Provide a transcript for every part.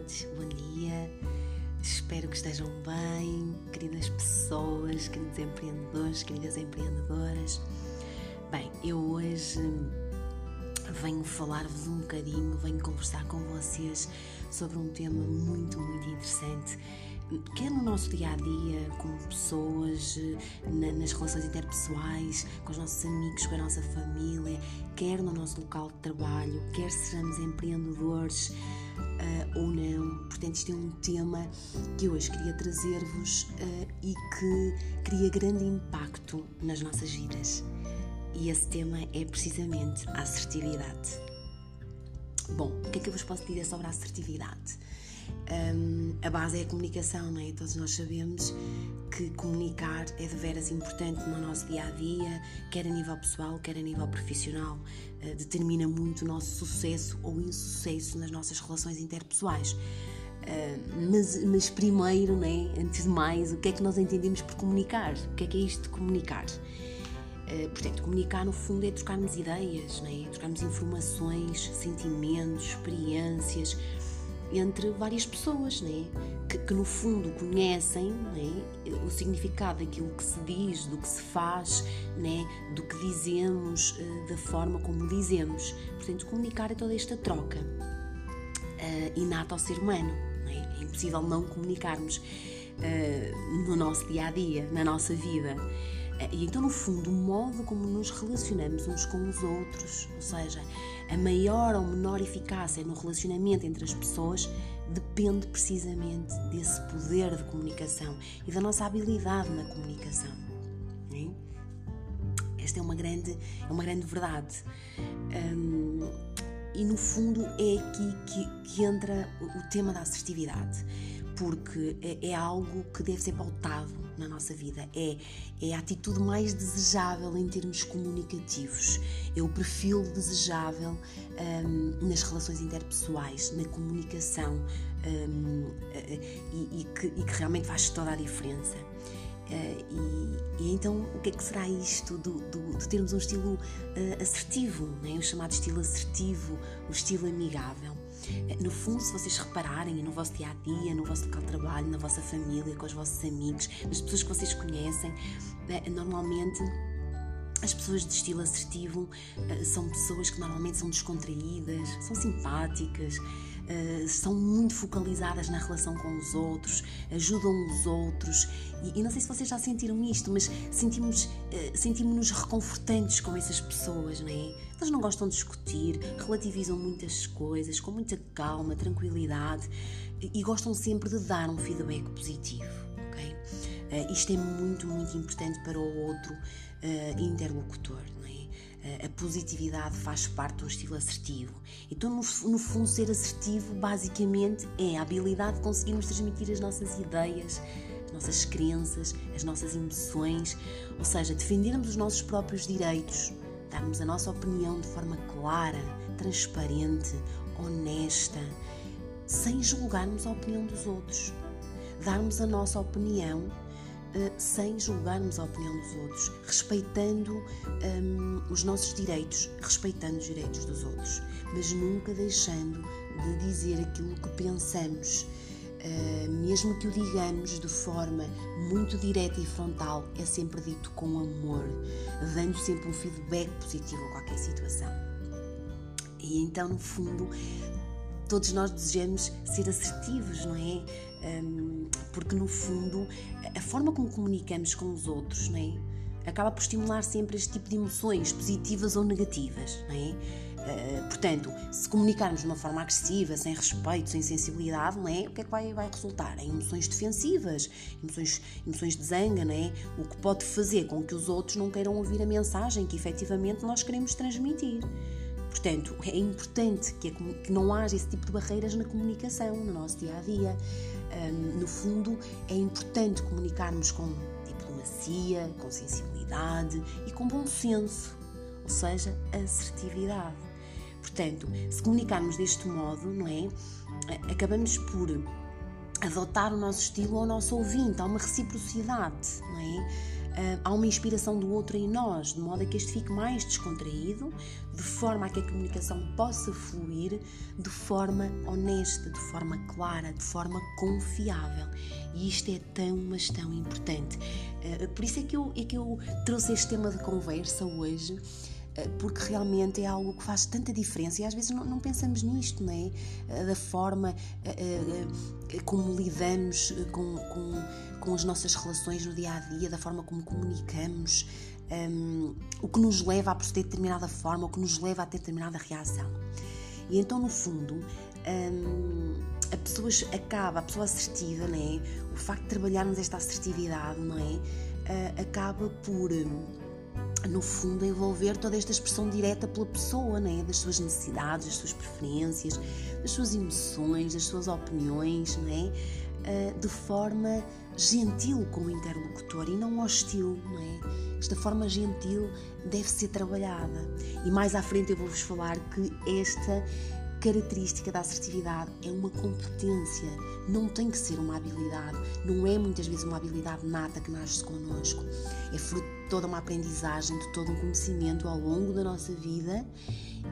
todos, bom dia. Espero que estejam bem, queridas pessoas, queridos empreendedores, queridas empreendedoras. Bem, eu hoje venho falar-vos um bocadinho, venho conversar com vocês sobre um tema muito, muito interessante quer no nosso dia a dia, com pessoas, na, nas relações interpessoais, com os nossos amigos, com a nossa família, quer no nosso local de trabalho, quer sejamos empreendedores uh, ou não. Portanto, isto é um tema que hoje queria trazer-vos uh, e que cria grande impacto nas nossas vidas. E esse tema é precisamente a assertividade. Bom, o que é que eu vos posso dizer sobre a assertividade? Um, a base é a comunicação, não é? Todos nós sabemos que comunicar é de veras importante no nosso dia a dia, quer a nível pessoal, quer a nível profissional. Uh, determina muito o nosso sucesso ou insucesso nas nossas relações interpessoais. Uh, mas, mas, primeiro, né, antes de mais, o que é que nós entendemos por comunicar? O que é que é isto de comunicar? Uh, portanto, comunicar no fundo é trocarmos ideias, né? trocarmos informações, sentimentos, experiências, entre várias pessoas, né? Que, que no fundo conhecem né? o significado daquilo que se diz, do que se faz, né? do que dizemos, uh, da forma como dizemos. Portanto, comunicar é toda esta troca uh, inata ao ser humano. Né? É impossível não comunicarmos uh, no nosso dia a dia, na nossa vida. E então, no fundo, o modo como nos relacionamos uns com os outros, ou seja, a maior ou menor eficácia no relacionamento entre as pessoas depende precisamente desse poder de comunicação e da nossa habilidade na comunicação. É? Esta é uma grande, é uma grande verdade. Hum, e no fundo é aqui que, que entra o tema da assertividade porque é, é, algo que deve ser pautado na nossa vida. É, é a atitude mais desejável em termos comunicativos. É o perfil desejável um, nas relações interpessoais, na comunicação um, e, e, que, e, que, realmente faz toda a diferença. Uh, e, e, então, o que é que será isto do, do, de termos um estilo uh, assertivo, né? o chamado estilo assertivo, o estilo amigável? No fundo, se vocês repararem no vosso dia a dia, no vosso local de trabalho, na vossa família, com os vossos amigos, nas pessoas que vocês conhecem, né, normalmente as pessoas de estilo assertivo eh, são pessoas que normalmente são descontraídas, são simpáticas, uh, são muito focalizadas na relação com os outros, ajudam os outros. E, e não sei se vocês já sentiram isto, mas sentimos, uh, sentimos-nos reconfortantes com essas pessoas, não é? Elas não gostam de discutir, relativizam muitas coisas com muita calma, tranquilidade e, e gostam sempre de dar um feedback positivo, ok? Uh, isto é muito, muito importante para o outro interlocutor, não é? A positividade faz parte de um estilo assertivo. Então, no, no, fundo, ser assertivo basicamente é a habilidade de conseguirmos transmitir as nossas ideias, as nossas crenças, as nossas emoções, ou seja, defendermos os nossos próprios direitos, darmos a nossa opinião de forma clara, transparente, honesta, sem julgarmos a opinião dos outros. Darmos a nossa opinião sem julgarmos a opinião dos outros, respeitando um, os nossos direitos, respeitando os direitos dos outros, mas nunca deixando de dizer aquilo que pensamos. Uh, mesmo que o digamos de forma muito direta e frontal, é sempre dito com amor, dando sempre um feedback positivo a qualquer situação. E então, no fundo, todos nós desejamos ser assertivos, não é? Um, porque no fundo a forma como comunicamos com os outros, não é? Acaba por estimular sempre este tipo de emoções, positivas ou negativas, não é? Uh, portanto, se comunicarmos de uma forma agressiva, sem respeito, sem sensibilidade, não é? o que é que vai, vai resultar? Em emoções defensivas, emoções, emoções de zanga, é? o que pode fazer com que os outros não queiram ouvir a mensagem que efetivamente nós queremos transmitir. Portanto, é importante que, que não haja esse tipo de barreiras na comunicação, no nosso dia a dia. No fundo, é importante comunicarmos com diplomacia, com sensibilidade e com bom senso, ou seja, assertividade. Portanto, se comunicarmos deste modo, não é? Acabamos por adotar o nosso estilo ao nosso ouvinte, há uma reciprocidade, não é? Há uma inspiração do outro em nós, de modo a que este fique mais descontraído, de forma a que a comunicação possa fluir de forma honesta, de forma clara, de forma confiável. E isto é tão, mas tão importante. Uh, por isso é que, eu, é que eu trouxe este tema de conversa hoje porque realmente é algo que faz tanta diferença e às vezes não, não pensamos nisto, não é? Eh, da forma como lidamos com, com, com, as nossas relações no dia a dia, da forma como comunicamos, um, ehm, o que nos leva a proceder de determinada forma, o que nos leva a ter determinada reação. E então, no fundo, um, ehm, a pessoa acaba, a pessoa assertiva, não é? O facto de trabalharmos esta assertividade, não é? Uh, acaba por no fundo, envolver toda esta expressão direta pela pessoa, né? das suas necessidades, das suas preferências, das suas emoções, das suas opiniões, né? De forma gentil com o interlocutor e não hostil, não é? Esta forma gentil deve ser trabalhada. E mais à frente eu vou-vos falar que esta característica da assertividade é uma competência, não tem que ser uma habilidade, não é muitas vezes uma habilidade nata que nasce connosco, é fruto toda uma aprendizagem, de todo um conhecimento ao longo da nossa vida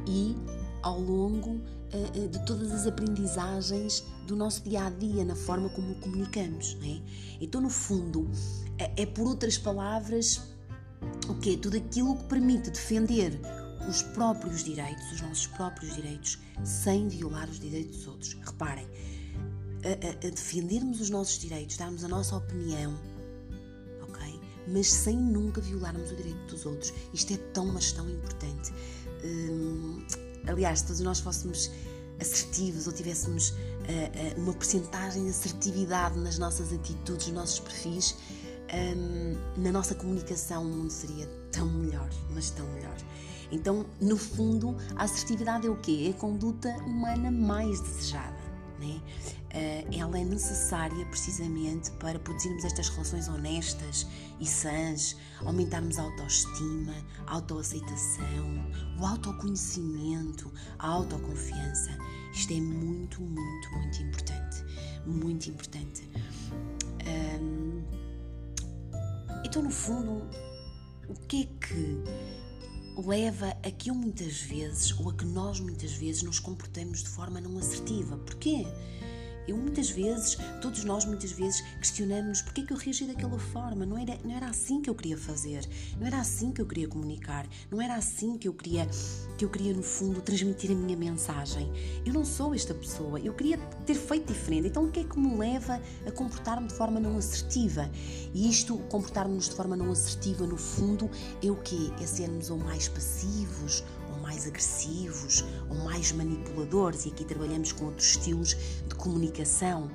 e ao longo uh, de todas as aprendizagens do nosso dia a dia, na forma como comunicamos. É? Então, no fundo, é, é por outras palavras o que Tudo aquilo que permite defender os próprios direitos, os nossos próprios direitos, sem violar os direitos dos outros. Reparem, a, a, a defendermos os nossos direitos, darmos a nossa opinião? Mas sem nunca violarmos o direito dos outros. Isto é tão, mas tão importante. Hum, aliás, se todos nós fôssemos assertivos ou tivéssemos uh, uh, uma porcentagem de assertividade nas nossas atitudes, nos nossos perfis, um, na nossa comunicação o mundo seria tão melhor, mas tão melhor. Então, no fundo, a assertividade é o quê? É a conduta humana mais desejada. Né? Uh, ela é necessária precisamente para produzirmos estas relações honestas e sãs, aumentarmos a autoestima, a autoaceitação, o autoconhecimento, a autoconfiança. Isto é muito, muito, muito importante. Muito importante. Então, no fundo, o que é que leva a que eu muitas vezes, ou a que nós muitas vezes, nos comportemos de forma não assertiva. Porquê? Eu muitas vezes, todos nós muitas vezes questionamos porque é que eu reagi daquela forma, não era, não era assim que eu queria fazer, não era assim que eu queria comunicar, não era assim que eu queria, que eu queria no fundo transmitir a minha mensagem. Eu não sou esta pessoa, eu queria ter feito diferente, então o que é que me leva a comportar-me de forma não assertiva? E isto, comportar-nos de forma não assertiva, no fundo, é o quê? É sermos ou mais passivos, mais agressivos ou mais manipuladores, e aqui trabalhamos com outros estilos de comunicação.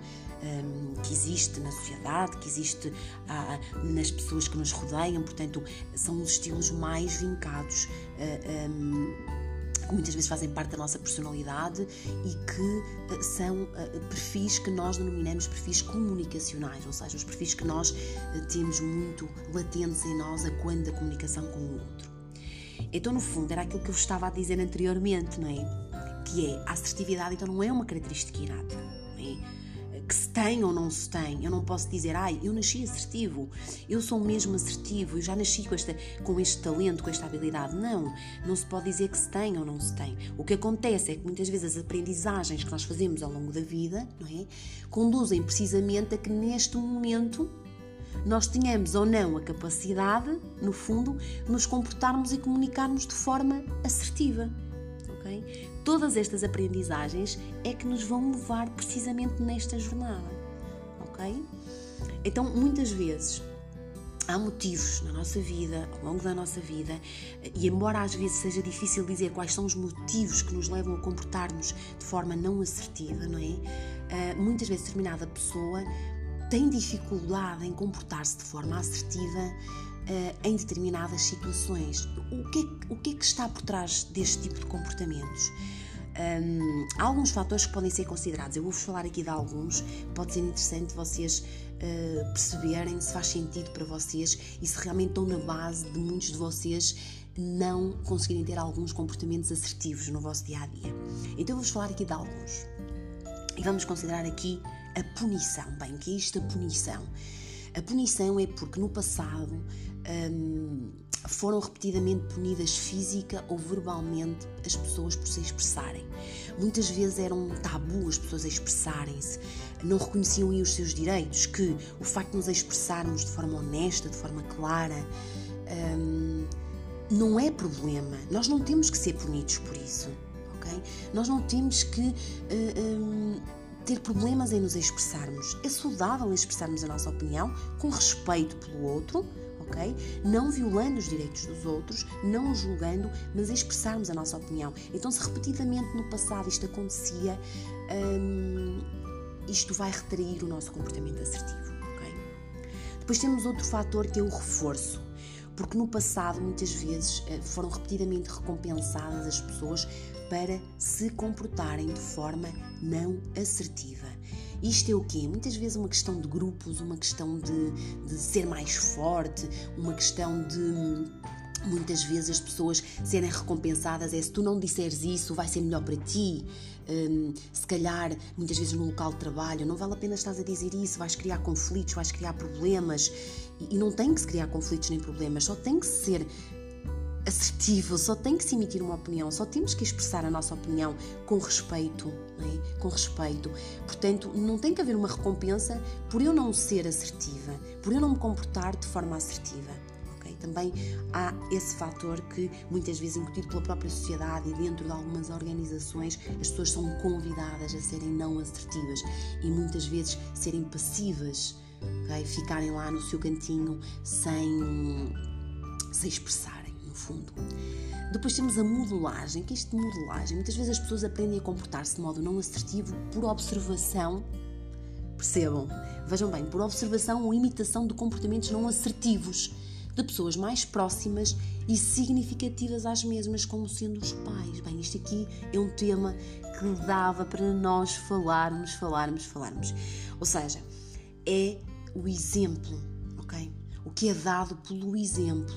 Um, que existe na sociedade, que existe ah, nas pessoas que nos rodeiam, portanto, são os estilos mais vincados. Uh, um, que muitas vezes fazem parte da nossa personalidade e que uh, são uh, perfis que nós denominamos perfis comunicacionais, ou seja, os perfis que nós temos muito latentes em nós a quando da comunicação com o outro. Então, no fundo, era aquilo que eu estava a dizer anteriormente, não é? Que é, a assertividade então não é uma característica inata, é? que se tem ou não se tem. Eu não posso dizer, ai, eu nasci assertivo, eu sou mesmo assertivo, eu já nasci com, esta, com este talento, com esta habilidade. Não, não se pode dizer que se tem ou não se tem. O que acontece é que muitas vezes as aprendizagens que nós fazemos ao longo da vida, não é? Conduzem precisamente a que neste momento nós tenhamos ou não a capacidade, no fundo, nos comportarmos e comunicarmos de forma assertiva. Okay? Todas estas aprendizagens é que nos vão levar precisamente nesta jornada. Ok? Então, muitas vezes há motivos na nossa vida, ao longo da nossa vida, e embora às vezes seja difícil dizer quais são os motivos que nos levam a comportar-nos de forma não assertiva, não é? Uh, muitas vezes determinada pessoa tem dificuldade em comportar-se de forma assertiva uh, em determinadas situações. O que, é, o que é que está por trás deste tipo de comportamentos? Um, há alguns fatores que podem ser considerados. Eu vou-vos falar aqui de alguns. Pode ser interessante vocês uh, perceberem se faz sentido para vocês e se realmente estão na base de muitos de vocês não conseguirem ter alguns comportamentos assertivos no vosso dia a dia. Então, vou-vos falar aqui de alguns. E vamos considerar aqui a punição. Bem, o que é isto a punição? A punição é porque no passado um, foram repetidamente punidas física ou verbalmente as pessoas por se expressarem. Muitas vezes era um tabu as pessoas expressarem-se, não reconheciam os seus direitos, que o facto de nos expressarmos de forma honesta, de forma clara, um, não é problema. Nós não temos que ser punidos por isso, ok? Nós não temos que uh, um, ter problemas em nos expressarmos. É saudável expressarmos a nossa opinião com respeito pelo outro, ok? Não violando os direitos dos outros, não julgando, mas expressarmos a nossa opinião. Então, se repetidamente no passado isto acontecia, hum, isto vai retrair o nosso comportamento assertivo, ok? Depois temos outro fator que é o reforço. Porque no passado, muitas vezes, eh, foram repetidamente recompensadas as pessoas para se comportarem de forma não assertiva. Isto é o quê? Muitas vezes uma questão de grupos, uma questão de, de ser mais forte, uma questão de muitas vezes as pessoas serem recompensadas é se tu não disseres isso vai ser melhor para ti um, se calhar muitas vezes no local de trabalho não vale a pena estás a dizer isso vais criar conflitos, vais criar problemas e, não tem que se criar conflitos nem problemas só tem que ser assertivo, só tem que se emitir uma opinião, só temos que expressar a nossa opinião com respeito, é? com respeito. Portanto, não tem que haver uma recompensa por eu não ser assertiva, por eu não me comportar de forma assertiva. Também há esse fator que muitas vezes incutido pela própria sociedade e dentro de algumas organizações as pessoas são convidadas a serem não assertivas e muitas vezes serem passivas, okay? ficarem lá no seu cantinho sem, sem expressar no fundo. Depois temos a modelagem, que é isto de modelagem, muitas vezes as pessoas aprendem a comportar-se de modo não assertivo por observação, percebam, vejam bem, por observação ou imitação de comportamentos não assertivos de pessoas mais próximas e significativas às mesmas, como sendo os pais. Bem, isto aqui é um tema que dava para nós falarmos, falarmos, falarmos. Ou seja, é o exemplo, ok? O que é dado pelo exemplo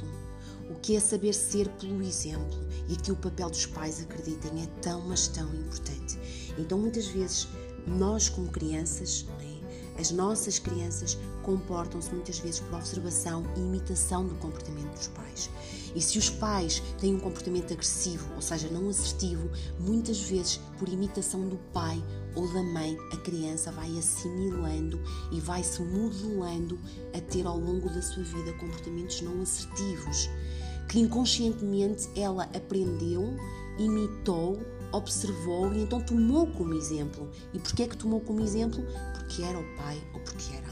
o que é saber ser pelo exemplo. E aqui o papel dos pais, acreditem, é tão, mas tão importante. Então, muitas vezes, nós, como crianças, é? as nossas crianças comportam-se muitas vezes por observação e imitação do comportamento dos pais. E se os pais têm um comportamento agressivo, ou seja, não assertivo, muitas vezes por imitação do pai ou da mãe, a criança vai assimilando e vai se modelando a ter ao longo da sua vida comportamentos não assertivos que inconscientemente ela aprendeu, imitou, observou e então tomou como exemplo. E porquê é que tomou como exemplo? Porque era o pai ou porque era?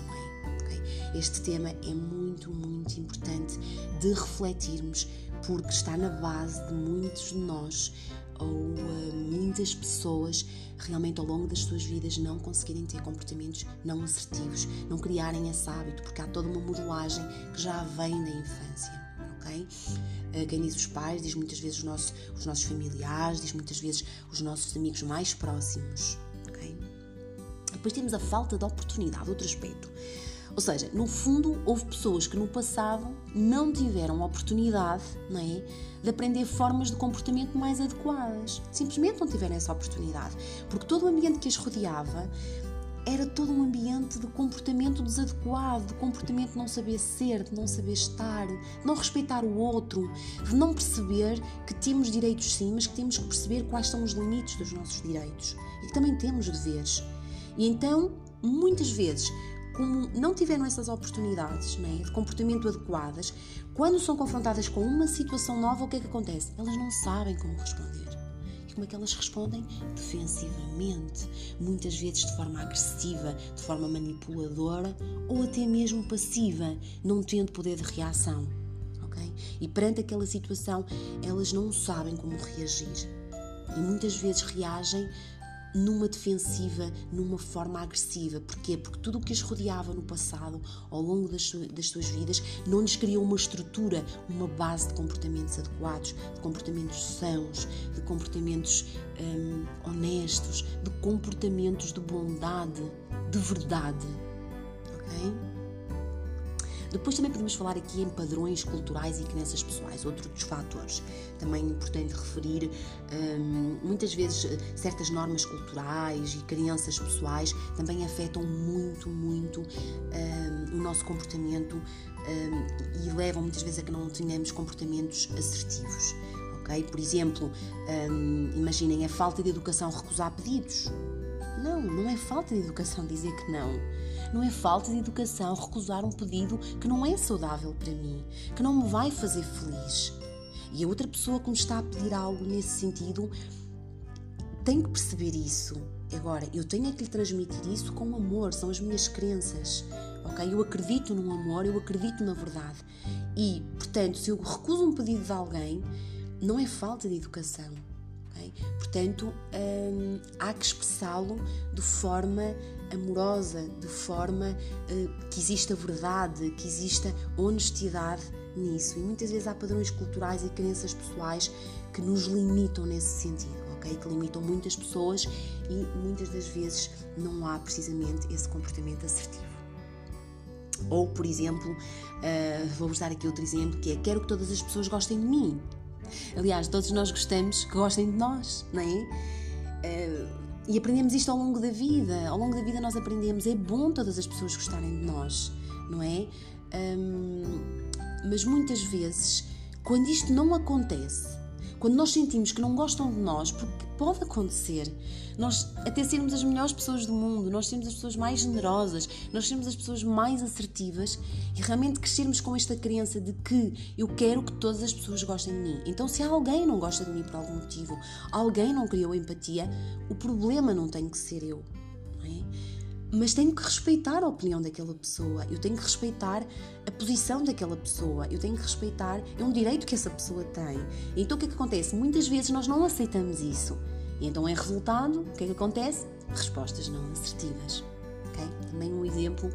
Este tema é muito, muito importante de refletirmos porque está na base de muitos de nós ou uh, muitas pessoas realmente ao longo das suas vidas não conseguirem ter comportamentos não assertivos, não criarem esse hábito, porque há toda uma modelagem que já vem da infância ok? Eh, quem diz os pais, diz muitas vezes os nossos, os nossos familiares, diz muitas vezes os nossos amigos mais próximos, ok? Depois temos a falta de oportunidade, outro aspecto. Ou seja, no fundo, houve pessoas que no passado não tiveram oportunidade não é, de aprender formas de comportamento mais adequadas. Simplesmente não tiveram essa oportunidade. Porque todo o ambiente que as rodeava era todo um ambiente de comportamento desadequado, de comportamento de não saber ser, de não saber estar, de não respeitar o outro, de não perceber que temos direitos sim, mas que temos que perceber quais são os limites dos nossos direitos e que também temos deveres. E então, muitas vezes, como não tiveram essas oportunidades né, de comportamento adequadas, quando são confrontadas com uma situação nova, o que é que acontece? Elas não sabem como responder como é que elas respondem? Defensivamente, muitas vezes de forma agressiva, de forma manipuladora ou até mesmo passiva, não tendo poder de reação. Okay? E perante aquela situação, elas não sabem como reagir. E muitas vezes reagem numa defensiva, numa forma agressiva. Porquê? Porque tudo o que as rodeava no passado, ao longo das, das suas vidas, não lhes criou uma estrutura, uma base de comportamentos adequados, de comportamentos sãos, de comportamentos hum, honestos, de comportamentos de bondade, de verdade. Ok? Depois também podemos falar aqui em padrões culturais e crenças pessoais, outro dos fatores. Também é importante referir, hum, muitas vezes, certas normas culturais e crenças pessoais também afetam muito, muito hum, o nosso comportamento hum, e levam muitas vezes a que não tenhamos comportamentos assertivos. Okay? Por exemplo, imaginem a falta de educação recusar pedidos. Não, não é falta de educação dizer que não não é falta de educação recusar um pedido que não é saudável para mim, que não me vai fazer feliz. E a outra pessoa que me está a pedir algo nesse sentido tem que perceber isso. Agora, eu tenho é que lhe transmitir isso com amor, são as minhas crenças. Ok? Eu acredito no amor, eu acredito na verdade. E, portanto, se eu recuso um pedido de alguém, não é falta de educação. Okay? Portanto, hum, há que expressá-lo de forma amorosa, de forma uh, que exista verdade, que exista honestidade nisso. E muitas vezes há padrões culturais e crenças pessoais que nos limitam nesse sentido, ok? Que limitam muitas pessoas e muitas das vezes não há precisamente esse comportamento assertivo. Ou, por exemplo, uh, vou-vos dar aqui outro exemplo que é: quero que todas as pessoas gostem de mim. Aliás, todos nós gostamos que gostem de nós, não é? Uh, e aprendemos isto ao longo da vida. Ao longo da vida nós aprendemos. É bom todas as pessoas gostarem de nós, não é? Um, mas muitas vezes, quando isto não acontece, quando nós sentimos que não gostam de nós, porque pode acontecer, nós até sermos as melhores pessoas do mundo, nós sermos as pessoas mais generosas, nós sermos as pessoas mais assertivas e realmente crescermos com esta crença de que eu quero que todas as pessoas gostem de mim. Então, se alguém não gosta de mim por algum motivo, alguém não criou empatia, o problema não tem que ser eu. Não é? Mas tenho que respeitar a opinião daquela pessoa, eu tenho que respeitar a posição daquela pessoa, eu tenho que respeitar, é um direito que essa pessoa tem. Então o que é que acontece? Muitas vezes nós não aceitamos isso. E então, em resultado, o que é que acontece? Respostas não assertivas. Okay? Também um exemplo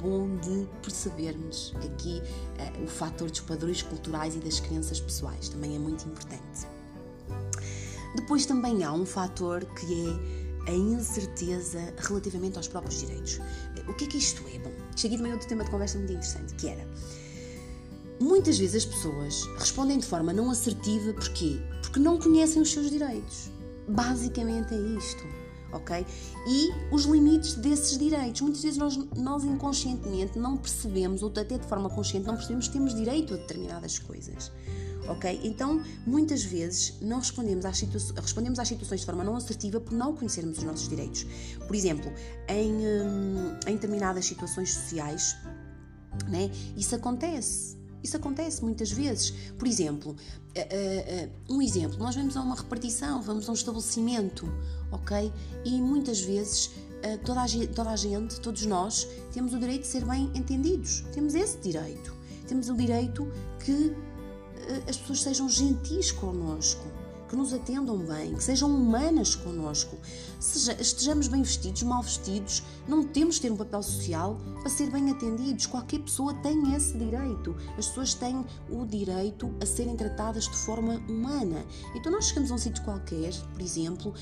bom de percebermos aqui uh, o fator dos padrões culturais e das crenças pessoais. Também é muito importante. Depois também há um fator que é a incerteza relativamente aos próprios direitos. O que é que isto é? Bom, cheguei também a outro tema de conversa muito interessante, que era muitas vezes as pessoas respondem de forma não assertiva, porquê? Porque não conhecem os seus direitos. Basicamente é isto, ok? E os limites desses direitos. Muitas vezes nós, nós inconscientemente não percebemos, ou até de forma consciente, não percebemos que temos direito a determinadas coisas ok? Então, muitas vezes, não respondemos às, respondemos às situações de forma não assertiva por não conhecermos os nossos direitos. Por exemplo, em, hum, em determinadas situações sociais, né, isso acontece. Isso acontece muitas vezes. Por exemplo, uh, uh, um exemplo, nós vamos a uma repartição, vamos a um estabelecimento, ok? E muitas vezes toda, a, toda a gente, todos nós, temos o direito de ser bem entendidos. Temos esse direito. Temos o direito que eh, as pessoas sejam gentis connosco, que nos atendam bem, que sejam humanas connosco. Seja, estejamos bem vestidos, mal vestidos, não temos de ter um papel social para ser bem atendidos. Qualquer pessoa tem esse direito. As pessoas têm o direito a serem tratadas de forma humana. Então, nós chegamos a um sítio qualquer, por exemplo,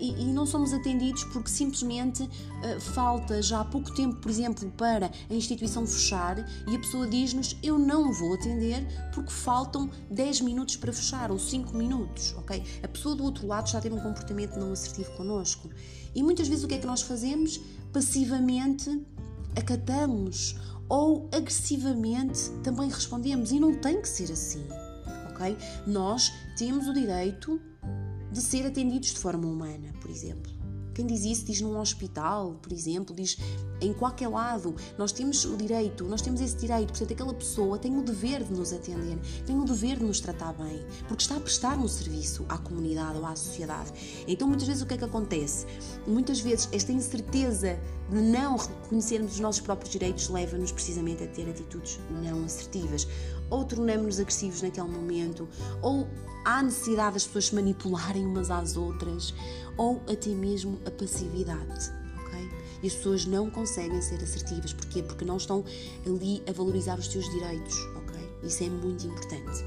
e, e, não somos atendidos porque simplesmente uh, falta já há pouco tempo, por exemplo, para a instituição fechar e a pessoa diz-nos eu não vou atender porque faltam 10 minutos para fechar ou 5 minutos, ok? A pessoa do outro lado a ter um comportamento não assertivo connosco. E muitas vezes o que é que nós fazemos? Passivamente acatamos ou agressivamente também respondemos e não tem que ser assim, ok? Nós temos o direito de ser atendidos de forma humana, por exemplo. Quem diz isso diz num hospital, por exemplo, diz em qualquer lado. Nós temos o direito, nós temos esse direito, portanto, aquela pessoa tem o dever de nos atender, tem o dever de nos tratar bem, porque está a prestar um serviço à comunidade ou à sociedade. Então, muitas vezes, o que é que acontece? Muitas vezes, esta incerteza de não reconhecermos os nossos próprios direitos leva-nos precisamente a ter atitudes não assertivas ou tornamos-nos agressivos naquele momento, ou há necessidade das pessoas se manipularem umas às outras, ou até mesmo a passividade. E as pessoas não conseguem ser assertivas. Porquê? Porque não estão ali a valorizar os seus direitos. ok? Isso é muito importante.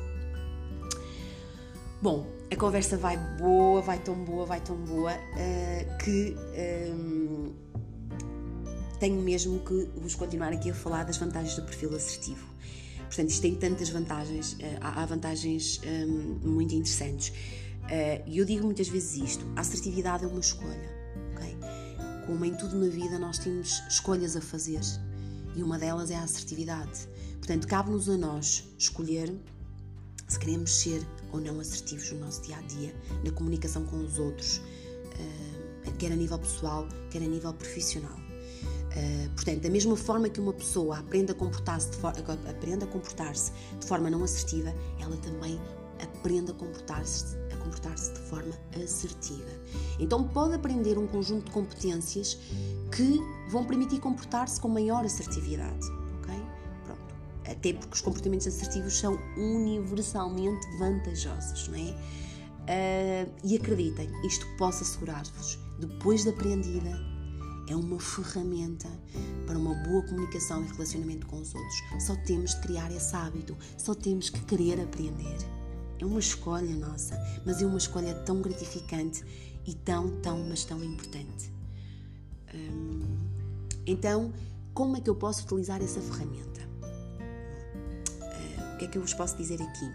Bom, a conversa vai boa, vai tão boa, vai tão boa uh, que. Um, tenho mesmo que vos continuar aqui a falar das vantagens do perfil assertivo. Portanto, isto tem tantas vantagens, uh, há, vantagens um, muito interessantes. E eu digo muitas vezes isto: a assertividade é uma escolha, ok? Como em tudo na vida, nós temos escolhas a fazer e uma delas é a assertividade. Portanto, cabe-nos a nós escolher se queremos ser ou não assertivos no nosso dia a dia, na comunicação com os outros, uh, quer a nível pessoal, quer a nível profissional. Uh, portanto, da mesma forma que uma pessoa aprende a comportar-se de, aprende a comportar de forma não assertiva, ela também aprende a comportar-se a comportar-se de forma assertiva. Então pode aprender um conjunto de competências que vão permitir comportar-se com maior assertividade até porque os comportamentos assertivos são universalmente vantajosos, não é? Uh, e acreditem, isto posso assegurar-vos, depois de aprendida, é uma ferramenta para uma boa comunicação e relacionamento com os outros. Só temos de criar esse hábito, só temos que querer aprender. É uma escolha nossa, mas é uma escolha tão gratificante e tão, tão, mas tão importante. Hum, então, como é que eu posso utilizar essa ferramenta? que é que eu vos posso dizer aqui?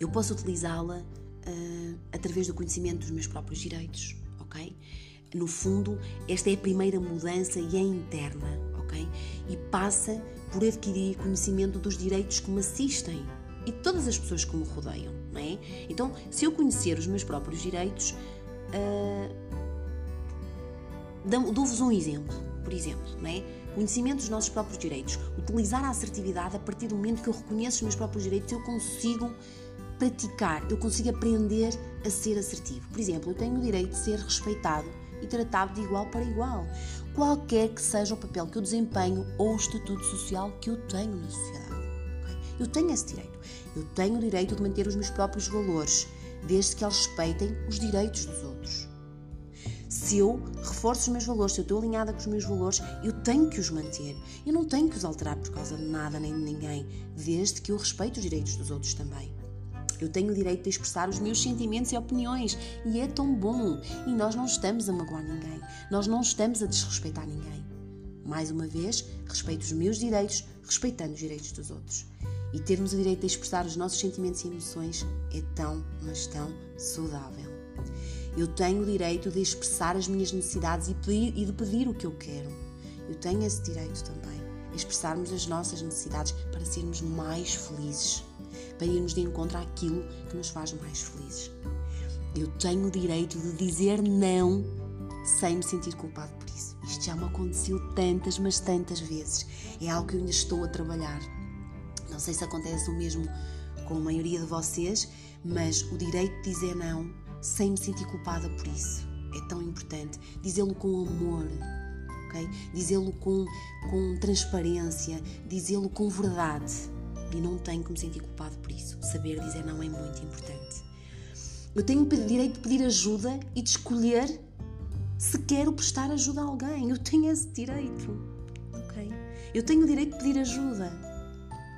Eu posso utilizá-la uh, através do conhecimento dos meus próprios direitos, ok? No fundo, esta é a primeira mudança e é interna, ok? E passa por adquirir conhecimento dos direitos que me assistem e de todas as pessoas que me rodeiam, não é? Então, se eu conhecer os meus próprios direitos, uh, dou-vos um exemplo, por exemplo, não é? Conhecimento dos nossos próprios direitos. Utilizar a assertividade a partir do momento que eu reconheço os meus próprios direitos, eu consigo praticar, eu consigo aprender a ser assertivo. Por exemplo, eu tenho o direito de ser respeitado e tratado de igual para igual, qualquer que seja o papel que eu desempenho ou o estatuto social que eu tenho na sociedade. Eu tenho esse direito. Eu tenho o direito de manter os meus próprios valores, desde que eles respeitem os direitos dos outros se eu reforço os meus valores, se eu estou alinhada com os meus valores, eu tenho que os manter. Eu não tenho que os alterar por causa de nada nem de ninguém, desde que eu respeito os direitos dos outros também. Eu tenho o direito de expressar os meus sentimentos e opiniões e é tão bom. E nós não estamos a magoar ninguém, nós não estamos a desrespeitar ninguém. Mais uma vez, respeito os meus direitos, respeitando os direitos dos outros. E termos o direito de expressar os nossos sentimentos e emoções é tão, mas tão saudável. Eu tenho o direito de expressar as minhas necessidades e, pedir, e de pedir o que eu quero. Eu tenho esse direito também. Expressarmos as nossas necessidades para sermos mais felizes, para irmos de encontro àquilo que nos faz mais felizes. Eu tenho o direito de dizer não sem me sentir culpado por isso. Isto já me aconteceu tantas, mas tantas vezes. É algo que eu ainda estou a trabalhar. Não sei se acontece o mesmo com a maioria de vocês, mas o direito de dizer não sem me sentir culpada por isso. É tão importante dizê-lo com amor, ok? Dizê-lo com, com transparência, dizê-lo com verdade. E não tenho que me sentir culpado por isso. Saber dizer não é muito importante. Eu tenho o direito de pedir ajuda e de escolher se quero prestar ajuda a alguém. Eu tenho esse direito, ok? Eu tenho o direito de pedir ajuda.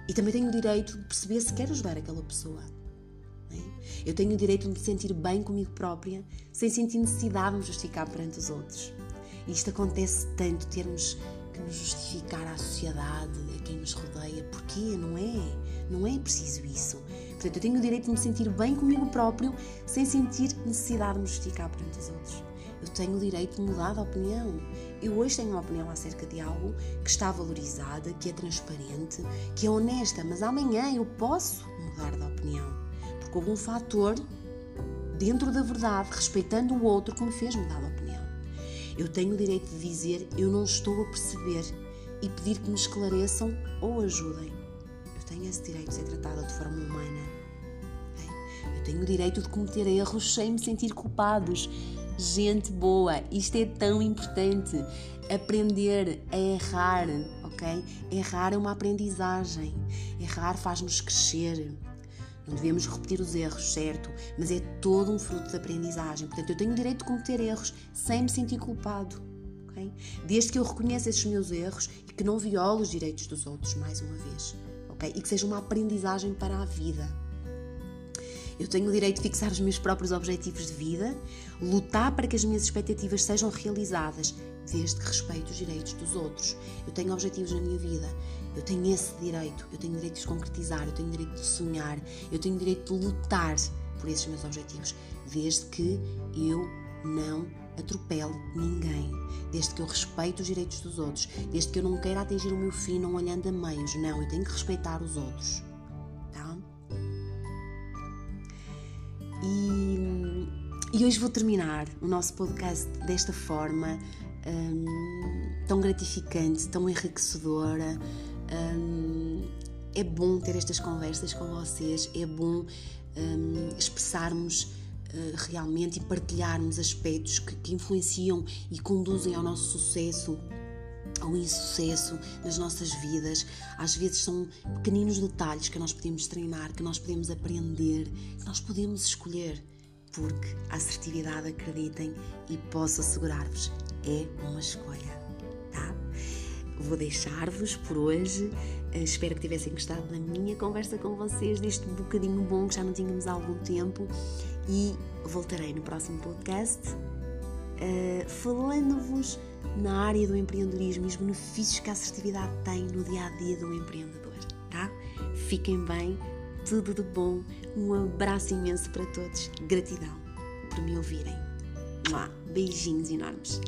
E também tenho o direito de perceber se quero ajudar aquela pessoa. Eu tenho o direito de me sentir bem comigo própria, sem sentir necessidade de me justificar perante os outros. E isto acontece tanto, termos que nos justificar à sociedade, a quem nos rodeia. Porquê? Não é? Não é preciso isso. Portanto, eu tenho o direito de me sentir bem comigo próprio, sem sentir necessidade de me justificar perante os outros. Eu tenho o direito de mudar de opinião. Eu hoje tenho uma opinião acerca de algo que está valorizada, que é transparente, que é honesta, mas amanhã eu posso mudar de opinião porque houve um fator dentro da verdade, respeitando o outro, que me fez mudar de opinião. Eu tenho o direito de dizer eu não estou a perceber e pedir que me esclareçam ou ajudem. Eu tenho esse direito de ser tratada de forma humana. Eu tenho o direito de cometer erros sem me sentir culpados. Gente boa, isto é tão importante. Aprender a errar, ok? Errar é uma aprendizagem. Errar faz-nos crescer. Não devemos repetir os erros, certo? Mas é todo um fruto de aprendizagem. Portanto, eu tenho o direito de cometer erros sem me sentir culpado. Okay? Desde que eu reconheça esses meus erros e que não viole os direitos dos outros, mais uma vez. Okay? E que seja uma aprendizagem para a vida. Eu tenho o direito de fixar os meus próprios objetivos de vida, lutar para que as minhas expectativas sejam realizadas, desde que respeito os direitos dos outros. Eu tenho objetivos na minha vida, eu tenho esse direito, eu tenho direito de os concretizar, eu tenho direito de sonhar, eu tenho direito de lutar por esses meus objetivos, desde que eu não atropele ninguém, desde que eu respeite os direitos dos outros, desde que eu não queira atingir o meu fim não olhando a meios, não, eu tenho que respeitar os outros, E, e hoje vou terminar o nosso podcast desta forma hum, tão gratificante, tão enriquecedora. Hum, é bom ter estas conversas com vocês, é bom hum, expressarmos eh, realmente e partilharmos aspectos que, que influenciam e conduzem ao nosso sucesso ao insucesso nas nossas vidas. Às vezes são pequeninos detalhes que nós podemos treinar, que nós podemos aprender, que nós podemos escolher. Porque a assertividade, acreditem e posso assegurar-vos, é uma escolha, tá? Vou deixar-vos por hoje. Eh, espero que tivessem gostado da minha conversa com vocês, deste bocadinho bom que já não tínhamos há algum tempo e voltarei no próximo podcast uh, falando-vos na área do empreendedorismo e os benefícios que a assertividade tem no dia a dia do empreendedor, tá? Fiquem bem, tudo de bom, um abraço imenso para todos, gratidão por me ouvirem. Beijinhos enormes.